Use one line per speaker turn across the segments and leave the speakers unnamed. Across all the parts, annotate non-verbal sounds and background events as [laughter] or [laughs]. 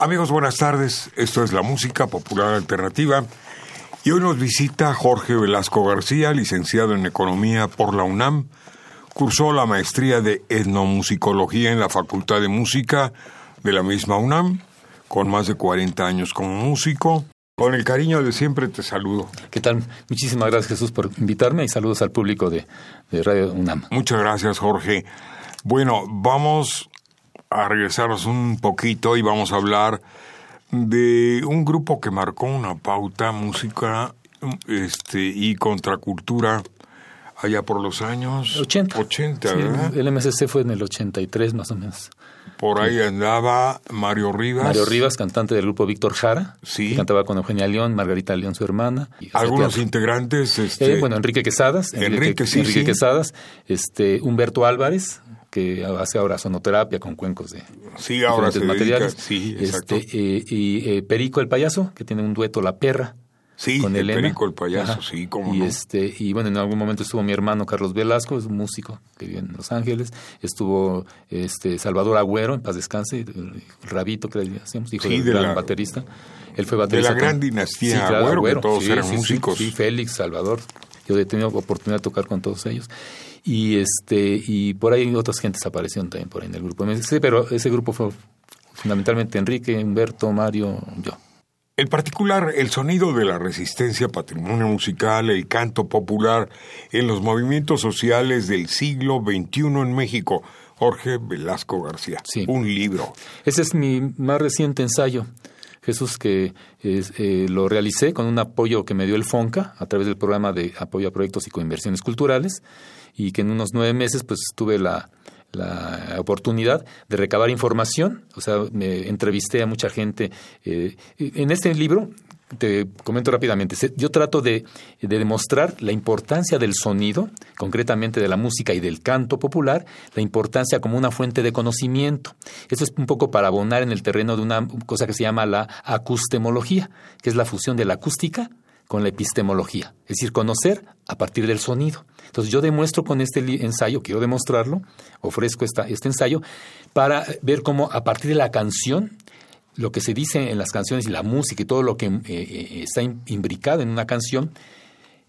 Amigos, buenas tardes. Esto es la música popular alternativa. Y hoy nos visita Jorge Velasco García, licenciado en Economía por la UNAM. Cursó la maestría de etnomusicología en la Facultad de Música de la misma UNAM, con más de 40 años como músico. Con el cariño de siempre te saludo.
¿Qué tal? Muchísimas gracias Jesús por invitarme y saludos al público de, de Radio UNAM.
Muchas gracias Jorge. Bueno, vamos a regresarnos un poquito y vamos a hablar de un grupo que marcó una pauta música este y contracultura allá por los años
80.
80
el MSC fue en el 83 más o menos.
Por ahí andaba Mario Rivas.
Mario Rivas, cantante del grupo Víctor Jara.
Sí.
cantaba con Eugenia León, Margarita León, su hermana.
Algunos integrantes. Este...
Eh, bueno, Enrique Quesadas.
Enrique, sí,
Enrique
sí.
Quesadas. Este, Humberto Álvarez, que hace ahora sonoterapia con cuencos de
sí, ahora se
materiales.
Sí, exacto.
Este, eh, y eh, Perico el Payaso, que tiene un dueto La Perra.
Sí,
con
el. Perico el Payaso, Ajá. sí, cómo
y
no.
este y bueno, en algún momento estuvo mi hermano Carlos Velasco, es un músico que vive en Los Ángeles, estuvo este Salvador Agüero, en paz descanse, el Rabito que le decíamos, hijo
sí,
del
de
gran
la,
baterista. Él fue baterista.
De la gran
con,
dinastía
sí, claro,
Agüero,
Agüero,
que todos
sí,
eran músicos.
Sí, Félix, Salvador. Yo he tenido oportunidad de tocar con todos ellos. Y este y por ahí otras gentes aparecieron también por ahí en el grupo MSC, pero ese grupo fue fundamentalmente Enrique, Humberto, Mario, yo.
En particular, el sonido de la resistencia, patrimonio musical, el canto popular en los movimientos sociales del siglo XXI en México. Jorge Velasco García.
Sí.
Un libro.
Ese es mi más reciente ensayo. Jesús, que eh, lo realicé con un apoyo que me dio el FONCA a través del programa de apoyo a proyectos y coinversiones culturales y que en unos nueve meses pues tuve la, la oportunidad de recabar información, o sea, me entrevisté a mucha gente. Eh, en este libro, te comento rápidamente, yo trato de, de, demostrar la importancia del sonido, concretamente de la música y del canto popular, la importancia como una fuente de conocimiento. Eso es un poco para abonar en el terreno de una cosa que se llama la acustemología, que es la fusión de la acústica con la epistemología, es decir, conocer a partir del sonido. Entonces yo demuestro con este ensayo, quiero demostrarlo, ofrezco esta, este ensayo para ver cómo a partir de la canción, lo que se dice en las canciones y la música y todo lo que eh, eh, está imbricado en una canción,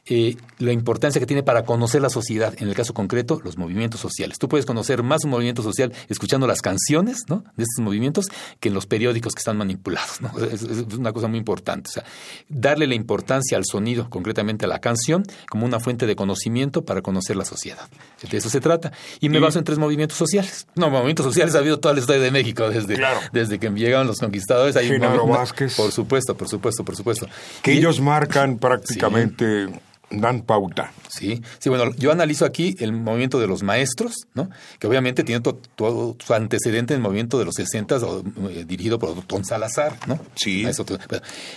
eh, la importancia que tiene para conocer la sociedad, en el caso concreto, los movimientos sociales. Tú puedes conocer más un movimiento social escuchando las canciones ¿no? de estos movimientos que en los periódicos que están manipulados. ¿no? [laughs] Es, es, una cosa muy importante. O sea, darle la importancia al sonido, concretamente a la canción, como una fuente de conocimiento para conocer la sociedad. De eso se trata. Y me y, baso en tres movimientos sociales. No, movimientos sociales ha habido toda la historia de México desde,
claro.
desde que llegaron los conquistadores. Hay
Genaro Vázquez.
Por supuesto, por supuesto, por supuesto.
Que y, ellos marcan prácticamente... Sí dan pauta.
Sí, sí, bueno, yo analizo aquí el movimiento de los maestros, ¿no? Que obviamente tiene todo, todo su antecedente en el movimiento de los 60 o, eh, dirigido por Don Salazar, ¿no?
Sí.
Eso,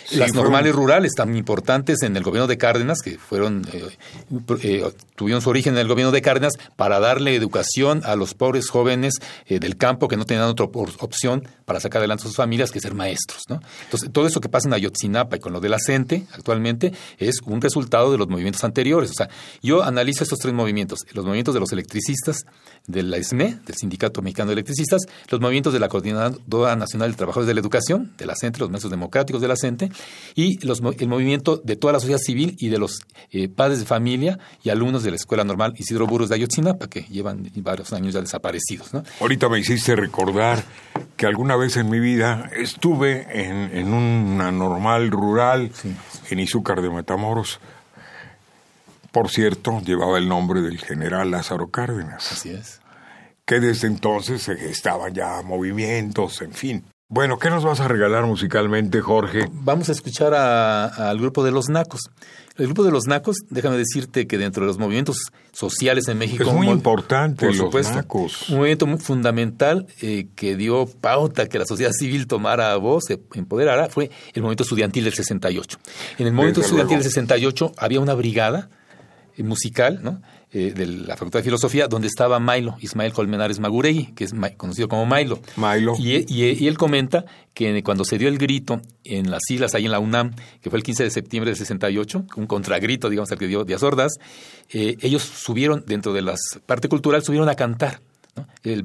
sí las normales rurales tan importantes en el gobierno de Cárdenas, que fueron, eh, eh, tuvieron su origen en el gobierno de Cárdenas para darle educación a los pobres jóvenes del campo que no tenían otra opción para sacar adelante a sus familias que ser maestros, ¿no? Entonces, todo eso que pasa en Ayotzinapa y con lo de la CENTE actualmente es un resultado de los movimientos anteriores. O sea, yo analizo estos tres movimientos, los movimientos de los electricistas, de la SME, del Sindicato Mexicano de Electricistas, los movimientos de la Coordinadora Nacional de Trabajadores de la Educación, de la CENTE, los maestros democráticos de la CENTE, y los, el movimiento de toda la sociedad civil y de los eh, padres de familia y alumnos de la Escuela Normal Isidro Burros de Ayotzinapa, que llevan varios años ya desaparecidos. ¿no?
Ahorita me hiciste recordar que alguna vez en mi vida estuve en, en una normal rural
Sí.
en Izúcar de Matamoros. Por cierto, llevaba el nombre del general Lázaro Cárdenas,
Así es.
que desde entonces se gestaban ya movimientos, en fin. Bueno, ¿qué nos vas a regalar musicalmente, Jorge?
Vamos a escuchar al grupo de los Nacos. El grupo de los Nacos, déjame decirte que dentro de los movimientos sociales en México...
Es muy importante por los Nacos.
Un movimiento muy fundamental eh, que dio pauta que la sociedad civil tomara voz, se empoderara, fue el movimiento estudiantil del 68. En el movimiento estudiantil del 68 había una brigada eh, musical, ¿no? Eh, de la Facultad de Filosofía, donde estaba Milo, Ismael Colmenares Maguregui, que es conocido como Milo.
Milo.
Y, él comenta que cuando se dio el grito en las islas, ahí en la UNAM, que fue el 15 de septiembre del 68, un contragrito, digamos, al que dio Díaz Ordaz, eh, ellos subieron, dentro de la parte cultural, subieron a cantar el,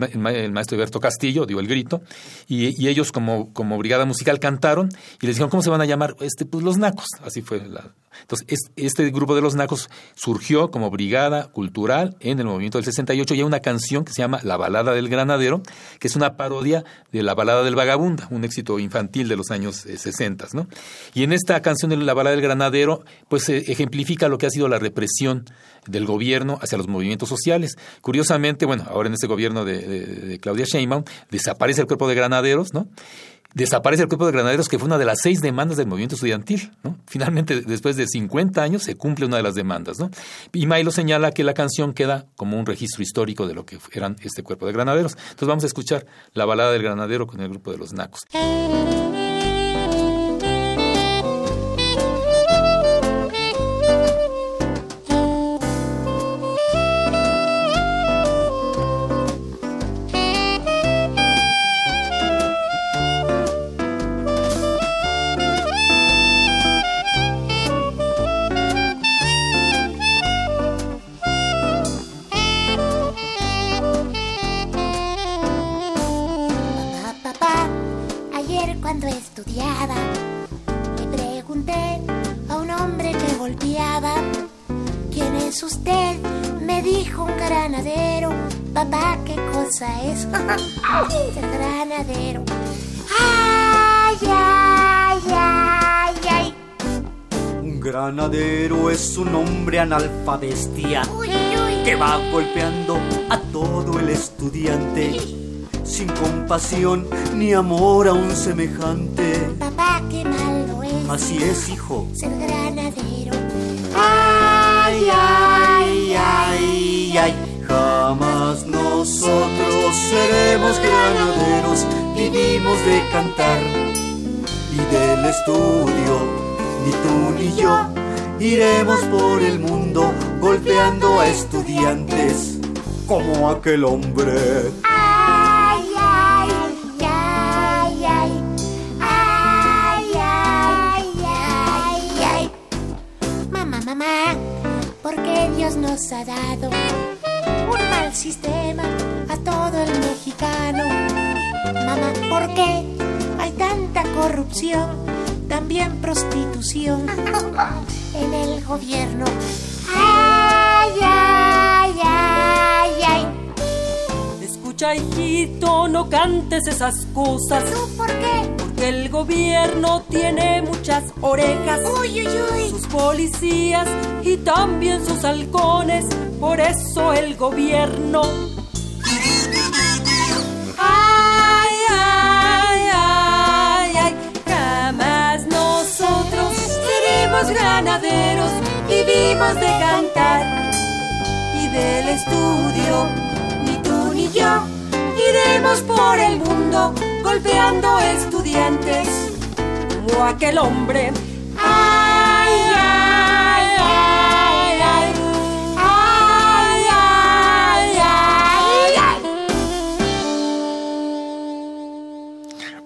maestro Alberto Castillo dio el grito y, ellos como, como, brigada musical cantaron y les dijeron, ¿cómo se van a llamar? Este, pues los nacos. Así fue. La... Entonces, este grupo de los nacos surgió como brigada cultural en el movimiento del 68 y hay una canción que se llama La balada del granadero, que es una parodia de La balada del vagabunda, un éxito infantil de los años 60. Eh, ¿no? Y en esta canción de La balada del granadero, pues se ejemplifica lo que ha sido la represión del gobierno hacia los movimientos sociales. Curiosamente, bueno, ahora en este gobierno de, Claudia Sheinbaum desaparece el cuerpo de granaderos, ¿no? Desaparece el cuerpo de granaderos, que fue una de las seis demandas del movimiento estudiantil. ¿no? Finalmente, después de 50 años, se cumple una de las demandas. ¿no? Y Mailo señala que la canción queda como un registro histórico de lo que eran este cuerpo de granaderos. Entonces vamos a escuchar la balada del granadero con el grupo de los Nacos.
Es
un hombre analfabestia que va golpeando a todo el estudiante. Sin compasión ni amor a un semejante.
Papá, qué malo es.
Así es, hijo.
Ser granadero.
Ay, ay, ay, ay. Jamás nosotros seremos granaderos, vivimos de cantar y del estudio, ni tú ni yo iremos por el mundo golpeando a estudiantes como aquel hombre.
Ay, ay, ay, ay, ay, ay, ay, ay. Mamá, mamá, porque Dios nos ha dado un mal sistema a todo el mexicano. Mamá, ¿por qué hay tanta corrupción? También prostitución en el gobierno. Ay, ay, ay, ay.
Escucha, hijito, no cantes esas cosas.
por qué?
Porque el gobierno tiene muchas orejas.
Uy, uy, uy.
Sus policías y también sus halcones por eso el gobierno. Seremos granaderos, vivimos de cantar y del estudio, ni tú ni yo iremos por el mundo golpeando estudiantes como aquel hombre. Ay, ay, ay, ay.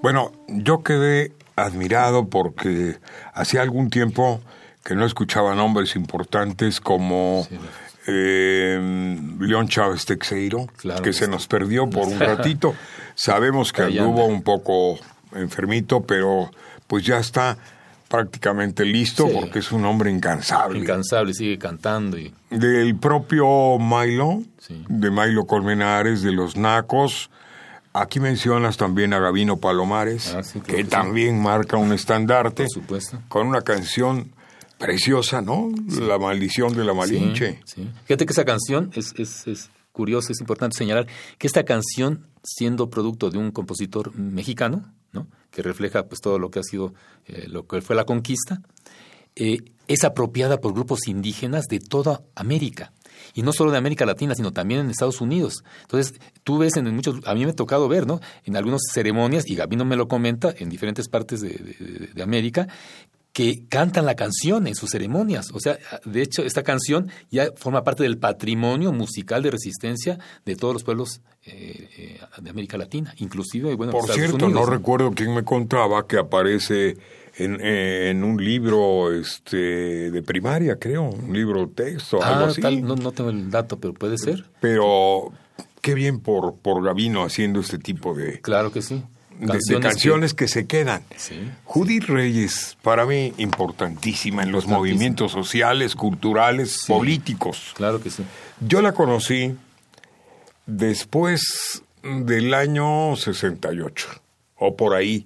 Bueno, yo quedé admirado porque hacía algún tiempo que no escuchaba nombres importantes como eh, León Chávez Texeiro, que se nos perdió por un [laughs] ratito. Sabemos que anduvo un poco enfermito, pero pues ya está prácticamente listo porque es un hombre incansable.
Incansable, sigue cantando. Y...
Del propio Milo, de Milo Colmenares, de los Nacos, Aquí mencionas también a Gavino Palomares, ah, que también marca un estandarte, con una canción preciosa, ¿no? La maldición de la Malinche.
Fíjate que esa canción es, es, es curiosa, es importante señalar que esta canción, siendo producto de un compositor mexicano, ¿no? que refleja pues todo lo que ha sido, eh, lo que fue la conquista, eh, es apropiada por grupos indígenas de toda América. Y no solo de América Latina, sino también en Estados Unidos. Entonces, tú ves en muchos, a mí me ha tocado ver, ¿no? En algunas ceremonias, y Gabino me lo comenta, en diferentes partes de, de- de América, que cantan la canción en sus ceremonias. O sea, de hecho, esta canción ya forma parte del patrimonio musical de resistencia de todos los pueblos eh, eh, de América Latina, inclusive, bueno,
Por
Estados
cierto,
Unidos,
no recuerdo quién me contaba que aparece en, en un libro este, de primaria, creo, un libro texto, algo
Ah,
así.
tal, no, no tengo el dato, pero puede ser.
Pero qué bien por, por Gavino haciendo este tipo de,
Claro que sí.
de- de canciones, que... se quedan.
Sí.
Judith Reyes, para mí, importantísima en los movimientos sociales, culturales, políticos.
Claro que sí.
Yo la conocí después del año 68, o por ahí,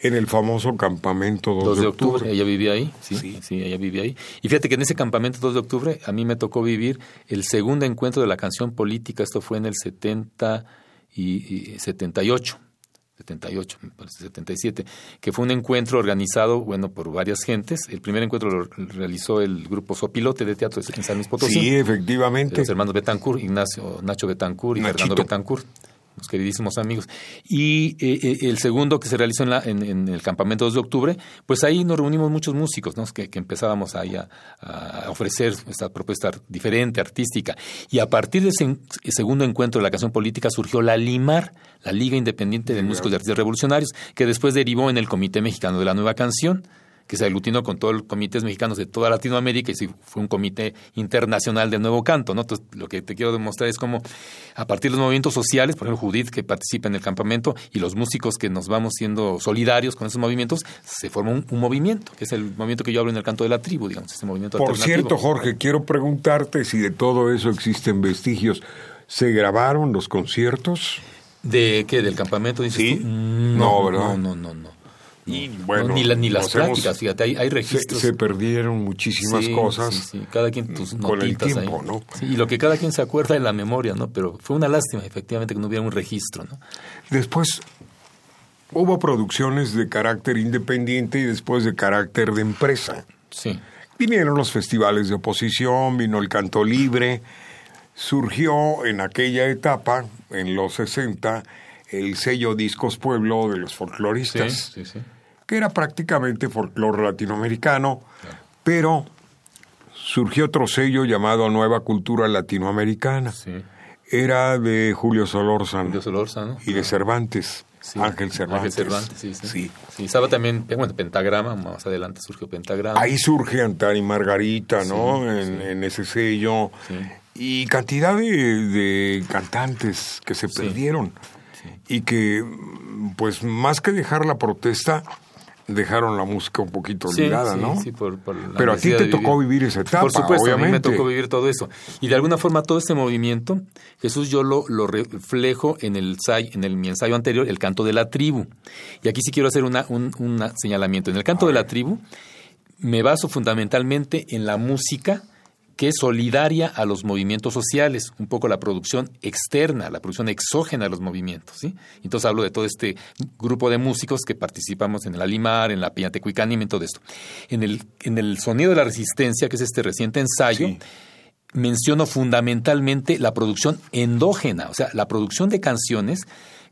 en el famoso campamento 2,
2
de octubre.
ella vivía ahí, sí,
Sí.
sí, ella vivía ahí. Y fíjate que en ese campamento 2 de octubre a mí me tocó vivir el segundo encuentro de la canción política, esto fue en el 70 y, y 78. 78, me parece, 77, que fue un encuentro organizado, bueno, por varias gentes. El primer encuentro lo realizó el grupo Sopilote de teatro en San Luis Potosí.
Sí,
de
efectivamente.
los hermanos Betancourt, Ignacio, Nacho Betancourt y
Nachito.
Fernando Betancourt, los queridísimos amigos. Y eh, eh, el segundo que se realizó en, la, en, en el campamento 2 de octubre, pues ahí nos reunimos muchos músicos, ¿no? que, que empezábamos ahí a, a ofrecer esta propuesta diferente, artística. Y a partir de ese segundo encuentro de la canción política surgió la LIMAR, la Liga Independiente de Músicos y Artistas Revolucionarios, que después derivó en el Comité Mexicano de la Nueva Canción que se aglutinó con todos los comités mexicanos de toda Latinoamérica y sí, fue un comité internacional del nuevo canto. ¿no? Entonces, lo que te quiero demostrar es cómo, a partir de los movimientos sociales, por ejemplo, Judith, que participa en el campamento, y los músicos que nos vamos siendo solidarios con esos movimientos, se forma un, un movimiento, que es el movimiento que yo hablo en el canto de la tribu, digamos, ese movimiento
Por
alternativo.
cierto, Jorge, quiero preguntarte si de todo eso existen vestigios. ¿Se grabaron los conciertos?
¿De qué? ¿Del campamento? Dices
Sí.
tú? Mm,
No, ¿verdad?
No, no, no. no.
Y
No,
bueno,
ni, la- ni las
nos hemos-
pláticas, fíjate, hay, hay registros.
se perdieron muchísimas
Sí,
cosas.
sí, sí, cada quien tus
con el tiempo,
ahí.
¿no?
Sí, y lo que cada quien se acuerda de la memoria, ¿no? Pero fue una lástima, efectivamente, que no hubiera un registro, ¿no?
Después hubo producciones de carácter independiente y después de carácter de empresa.
Sí,
Vinieron los festivales de oposición, vino el canto libre, surgió en aquella etapa, en los 60, el sello Discos Pueblo de los
sí,
folcloristas,
sí, sí.
Que era prácticamente folclore latinoamericano, pero surgió otro sello llamado Nueva Cultura Latinoamericana.
Sí.
Era de Julio Solórzano
Julio Solórzano.
y de Cervantes,
Sí,
Ángel Cervantes.
Ángel Cervantes, sí, sí.
Sí.
Sí, estaba también, bueno, Pentagrama, más adelante surgió Pentagrama.
Ahí surge Antari Margarita, ¿no? En, en ese sello. Y cantidad de, de cantantes que se perdieron. Y que, pues, más que dejar la protesta, dejaron la música un poquito olvidada,
sí,
¿no?
sí, por- por la
Pero a ti te tocó vivir esa etapa,
Por supuesto, a mí me
obviamente.
tocó vivir todo eso. Y de alguna forma todo este movimiento, Jesús, yo lo, lo reflejo en el, en el mi ensayo anterior, el canto de la tribu. Y aquí sí quiero hacer una, un una señalamiento. En el canto de la tribu me baso fundamentalmente en la música que es solidaria a los movimientos sociales, un poco la producción externa, la producción exógena de los movimientos. ¿sí? Entonces hablo de todo este grupo de músicos que participamos en el Alimar, en la Piñatecuicánime, en todo esto. En el, en el sonido de la resistencia, que es este reciente ensayo,
Sí.
menciono fundamentalmente la producción endógena, o sea, la producción de canciones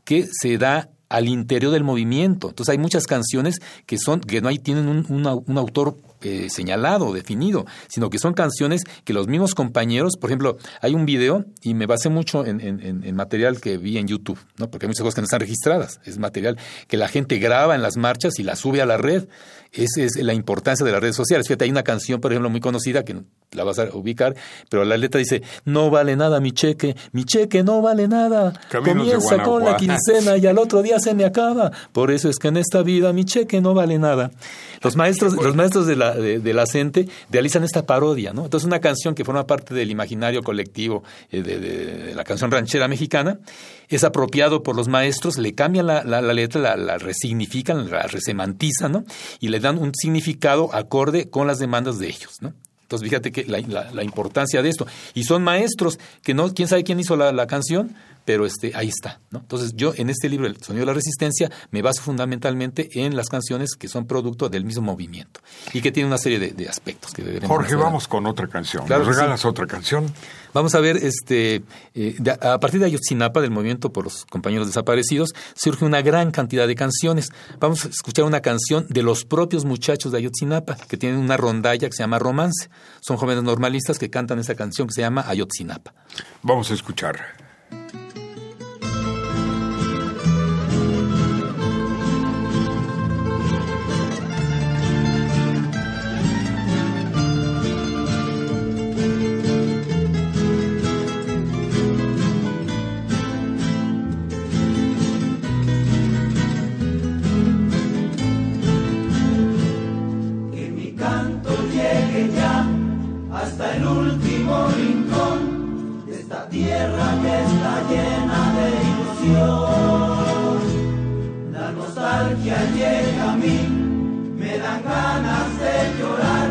que se da al interior del movimiento. Entonces hay muchas canciones que son que no hay tienen un, un au- un autor eh, señalado, definido, sino que son canciones que los mismos compañeros, por ejemplo, hay un video y me basé mucho en, en- en- en material que vi en YouTube, ¿no? porque hay muchas cosas que no están registradas, es material que la gente graba en las marchas y la sube a la red. Esa es la importancia de las redes sociales. Fíjate, hay una canción, por ejemplo, muy conocida que la vas a ubicar, pero la letra dice, no vale nada mi cheque, mi cheque no vale nada.
Caminos
Comienza con la quincena y al otro día se me acaba. Por eso es que en esta vida mi cheque no vale nada. Los maestros, los maestros de la, de, de la CENTE realizan esta parodia, ¿no? Entonces una canción que forma parte del imaginario colectivo eh, de, de- de la canción ranchera mexicana es apropiado por los maestros, le cambian la, la- la letra, la, la resignifican, la resemantizan, ¿no? Y le dan un significado acorde con las demandas de ellos, ¿no? Entonces, fíjate que la, importancia de esto. Y son maestros que no, quién sabe quién hizo la canción, pero este, ahí está. ¿no? Entonces yo en este libro, El Sonido de la Resistencia, me baso fundamentalmente en las canciones que son producto del mismo movimiento y que tienen una serie de, de aspectos que deberemos
Jorge, vamos con otra canción.
Claro
¿Nos
que sí.
regalas otra canción?
Vamos a ver, este, eh, de- a partir de Ayotzinapa, del movimiento por los compañeros desaparecidos, surge una gran cantidad de canciones. Vamos a escuchar una canción de los propios muchachos de Ayotzinapa, que tienen una rondalla que se llama Romance. Son jóvenes normalistas que cantan esa canción que se llama Ayotzinapa.
Vamos a escuchar.
Hasta el último rincón de esta tierra que está llena de ilusión. La nostalgia llega a mí, me dan ganas de llorar,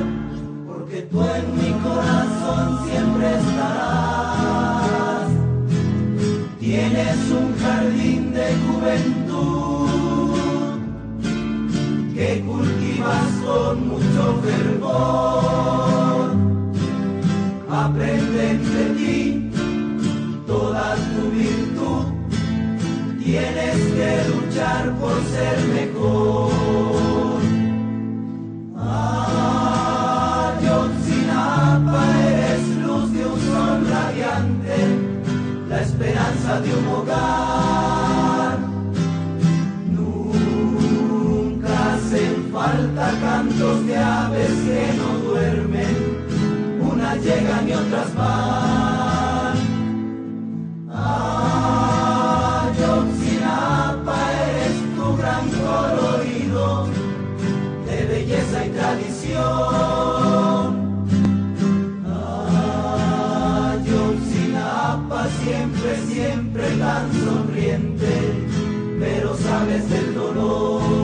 porque tú en mi corazón siempre estarás. Tienes un jardín de juventud que cultivas con mucho fervor. Siempre, siempre tan sonriente, pero sabes del dolor.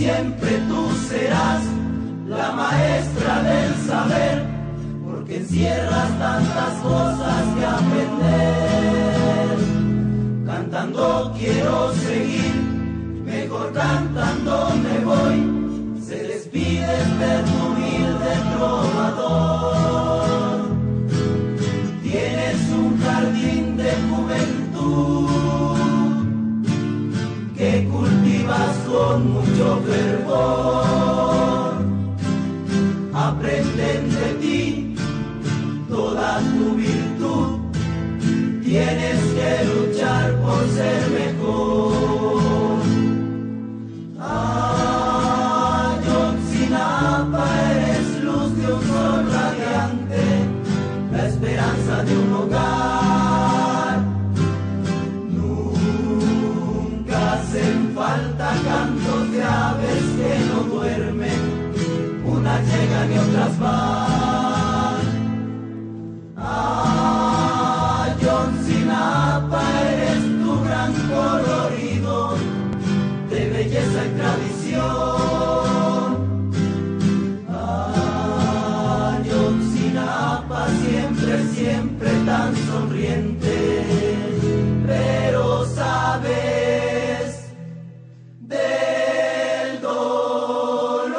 Siempre tú serás la maestra del saber, porque encierras tantas cosas que aprender. Cantando quiero seguir, mejor cantando me voy. Se despide el eterno humilde trovador. Tienes un con mucho fervor. De belleza y tradición. Ayotzinapa siempre, siempre tan sonriente, pero sabes del dolor.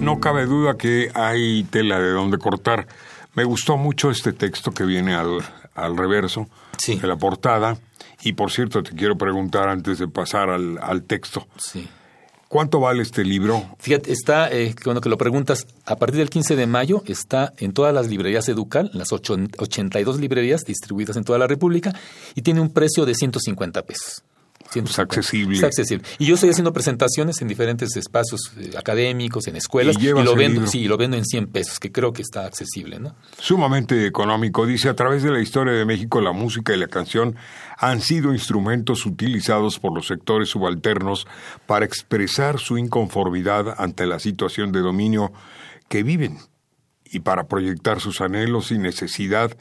No cabe duda que hay tela de donde cortar. Me gustó mucho este texto que viene al, al reverso
Sí.
de la portada. Y por cierto, te quiero preguntar antes de pasar al, al texto,
Sí.
¿cuánto vale este libro?
Fíjate, está, eh, bueno que lo preguntas, a partir del 15 de mayo está en todas las librerías Educal, las ocho- 82 librerías distribuidas en toda la República, y tiene un precio de 150 pesos.
Es accesible.
Es accesible. Y yo estoy haciendo presentaciones en diferentes espacios eh, académicos, en escuelas,
Y llevas
lo vendo, sí, lo vendo en 100 pesos, que creo que está accesible, ¿no?
Sumamente económico. Dice, a través de la historia de México, la música y la canción han sido instrumentos utilizados por los sectores subalternos para expresar su inconformidad ante la situación de dominio que viven y para proyectar sus anhelos y necesidad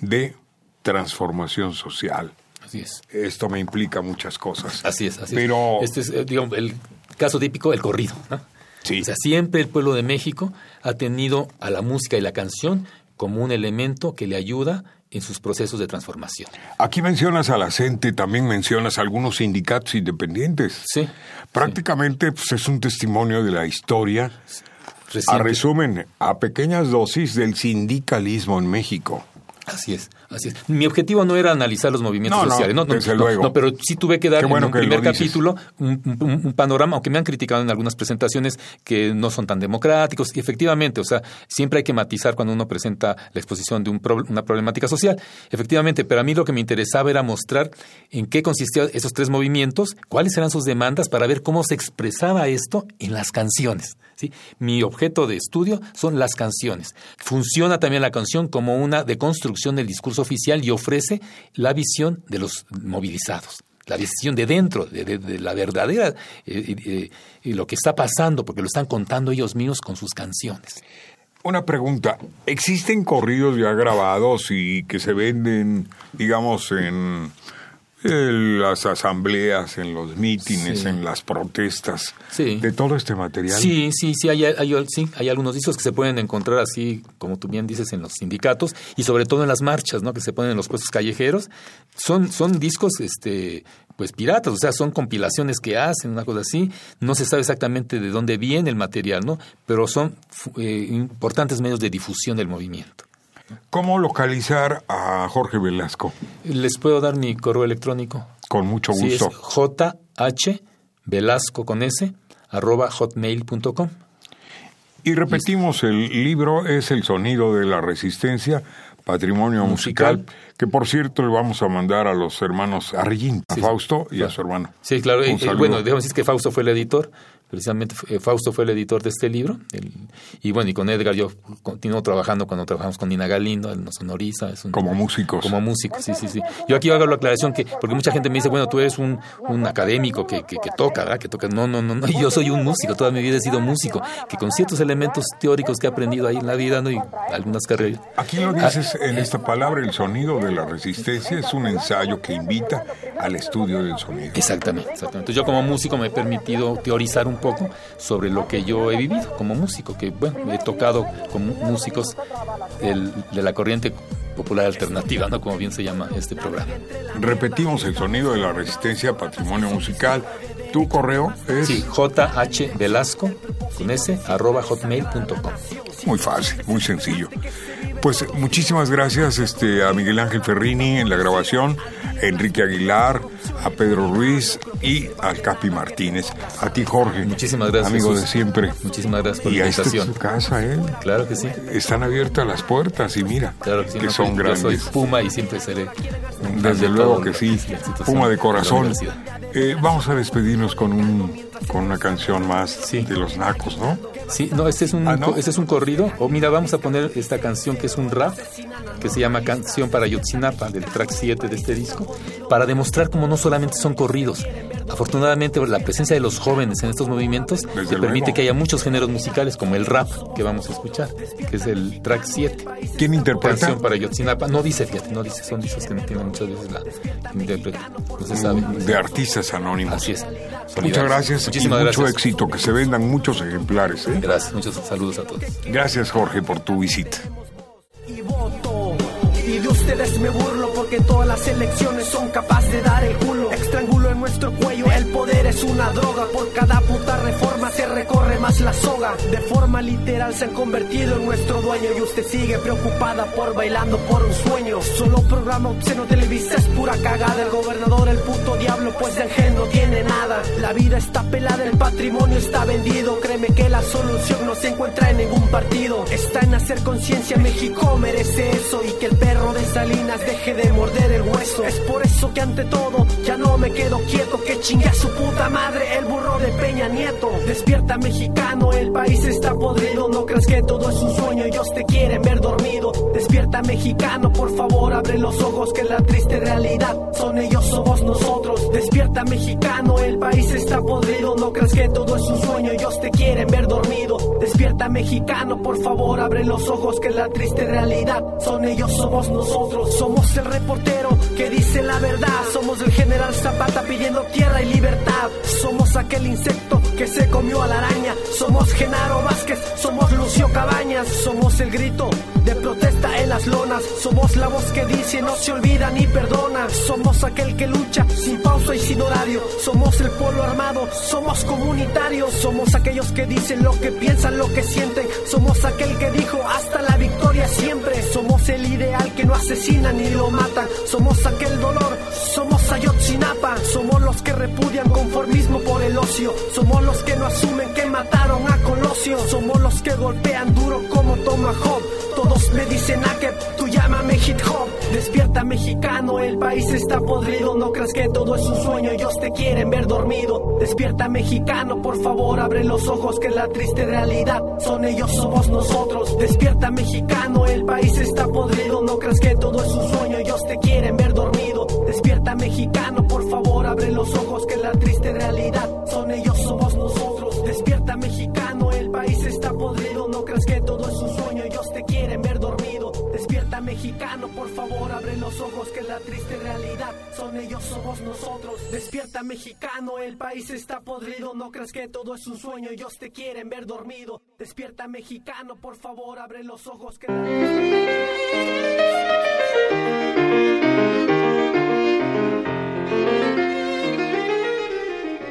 de transformación social.
Así es.
Esto me implica muchas cosas.
Así es, así
Pero,
es. Este es, eh, digamos, el caso típico, el corrido, ¿no?
Sí.
O sea, siempre el pueblo de México ha tenido a la música y la canción como un elemento que le ayuda en sus procesos de transformación.
aquí mencionas a la CENTE, también mencionas algunos sindicatos independientes.
Sí.
Prácticamente pues, es un testimonio de la historia A
Reciente.
resumen, a pequeñas dosis del sindicalismo en México.
Así es, así es. Mi objetivo no era analizar los movimientos
No,
sociales, no, no,
desde
no,
luego.
no, pero sí tuve que dar en un primer capítulo un, un- un panorama, aunque me han criticado en algunas presentaciones que no son tan democráticos. Y efectivamente, o sea, siempre hay que matizar cuando uno presenta la exposición de un pro- una problemática social. Efectivamente, pero a mí lo que me interesaba era mostrar en qué consistían esos tres movimientos, cuáles eran sus demandas para ver cómo se expresaba esto en las canciones. ¿sí? Mi objeto de estudio son las canciones. Funciona también la canción como una deconstrucción del discurso oficial y ofrece la visión de los movilizados. La visión de dentro, de, la verdadera, eh, eh, lo que está pasando, porque lo están contando ellos mismos con sus canciones.
Una pregunta, ¿existen corridos ya grabados y que se venden, digamos, en, en las asambleas, en los mítines,
Sí.
en las protestas,
Sí.
de todo este material?
Sí, sí, sí hay, hay- sí, hay algunos discos que se pueden encontrar así, como tú bien dices, en los sindicatos y sobre todo en las marchas, ¿no? Que se ponen en los puestos callejeros. Son, son discos, este, pues piratas, o sea, son compilaciones que hacen, una cosa así. No se sabe exactamente de dónde viene el material, ¿no? Pero son eh, importantes medios de difusión del movimiento.
¿Cómo localizar a Jorge Velasco?
¿Les puedo dar mi correo electrónico?
Con mucho
Sí, es
gusto.
jhvelasco con s arroba hotmail.com.
Y repetimos, el libro es El sonido de la resistencia, patrimonio musical,
Musical.
que por cierto le vamos a mandar a los hermanos Arrillín, a
Sí, sí.
Fausto y a su hermano.
Sí, claro.
Un
eh, eh, bueno, decir que Fausto fue el editor. Precisamente eh, Fausto fue el editor de este libro. el- y bueno, y con Edgar yo continúo trabajando cuando trabajamos con Nina Galindo, él nos sonoriza. Es un-
Como músicos.
Como músicos, sí, sí, sí. Yo aquí hago la aclaración que, porque mucha gente me dice, bueno, tú eres un, un académico que, que, que toca, ¿verdad? Que toca. No, no, no, no. [laughs] Yo soy un músico, toda mi vida he sido músico, que con ciertos elementos teóricos que he aprendido ahí en la vida, ¿no? Y algunas carreras.
Aquí lo dices en esta palabra, el sonido de la resistencia es un ensayo que invita al estudio del sonido.
Exactamente, exactamente. Entonces, yo como músico me he permitido teorizar un poco sobre lo que yo he vivido como músico, que bueno, he tocado con músicos del- de la corriente popular alternativa, ¿no? Como bien se llama este programa.
Repetimos el sonido de la resistencia, patrimonio musical. Tu correo es
Sí, jhvelasco con s arroba hotmail.com.
muy fácil, muy sencillo. Pues muchísimas gracias este, a Miguel Ángel Ferrini en la grabación, a Enrique Aguilar, a Pedro Ruiz y al Capi Martínez. A ti, Jorge.
Muchísimas gracias.
Amigo
Jesús.
de siempre.
Muchísimas gracias por
Y
la
es
invitación.
su casa, ¿eh?
Claro que sí.
Están abiertas las puertas y mira,
Claro que sí.
que
no,
son
yo
grandes.
soy Puma y siempre seré.
Desde
de
luego que sí, Puma de corazón. Eh, vamos a despedirnos con un con una canción más
Sí.
de los nacos, ¿no?
Sí, no, este es un,
Ah,
este es un corrido. O mira, vamos a poner esta canción que es un rap, que se llama Canción para Yotzinapa, del track 7 de este disco, para demostrar cómo no solamente son corridos. Afortunadamente, la presencia de los jóvenes en estos movimientos
Desde
te permite
luego.
que haya muchos géneros musicales, como el rap que vamos a escuchar, que es el track 7.
¿Quién interpreta?
Canción para Yotzinapa. No dice, fíjate, no dice, son discos que no tienen muchas veces la intérprete. No se sabe. no se
de artistas anónimos.
Así es.
Muchas gracias
Muchísimas
y mucho
gracias.
éxito, que se vendan muchos ejemplares. ¿eh?
Gracias, muchos saludos a todos.
Gracias Jorge por tu visita.
y voto. Y de ustedes me burlo porque todas las elecciones son capaces de dar el culo. En nuestro cuello, el poder es una droga. Por cada puta reforma se recorre más la soga. De forma literal se han convertido en nuestro dueño. Y usted sigue preocupada por bailando por un sueño. Solo programa obsceno televisa es pura cagada. El gobernador, el puto diablo, pues de ángel no tiene nada. La vida está pelada, el patrimonio está vendido. Créeme que la solución no se encuentra en ningún partido. Está en hacer conciencia, México merece eso. Y que el perro de Salinas deje de morder el hueso. Es por eso que ante todo ya no me quedo quieto. Que chingue a su puta madre el burro de Peña Nieto. Despierta mexicano, el país está podrido. No creas que todo es un sueño, ellos te quieren ver dormido. Despierta mexicano, por favor abre los ojos que la triste realidad son ellos somos nosotros. Despierta mexicano, el país está podrido. No creas que todo es un sueño, ellos te quieren ver dormido. Despierta mexicano, por favor abre los ojos que la triste realidad son ellos somos nosotros. Somos el reportero que dice la verdad. Somos el general Zapata pidiendo tierra y libertad. Somos aquel insecto que se comió a la araña. Somos Genaro Vázquez, somos Lucio Cabañas. Somos el grito de protesta en las lonas. Somos la voz que dice no se olvida ni perdona. Somos aquel que lucha sin pausa y sin horario. Somos el pueblo armado, somos comunitarios. Somos aquellos que dicen lo que piensan, lo que sienten. Somos aquel que dijo hasta la victoria siempre. Somos el ideal que no asesina ni lo mata. Somos aquel dolor, somos Ayotzinapa. Somos los que repudian conformismo por el ocio. Somos los que no asumen que mataron a Colosio. Somos los que golpean duro como Tomahawk. Todos me dicen a que tú llámame hip hop. Despierta mexicano, el país está podrido. No creas que todo es un sueño, ellos te quieren ver dormido. Despierta mexicano, por favor abre los ojos que la triste realidad son ellos somos nosotros. Despierta mexicano, el país está podrido. No creas que todo es un sueño, ellos te quieren ver dormido. Despierta mexicano, por favor abre los ojos que la triste realidad son ellos somos nosotros. Despierta mexicano, el país está podrido. No creas que todo es un sueño, ellos te quieren ver dormido. Despierta mexicano, por favor abre los ojos que la triste realidad son ellos somos nosotros. Despierta mexicano, el país está podrido. No creas que todo es un sueño, ellos te quieren ver dormido. Despierta mexicano, por favor abre los ojos que la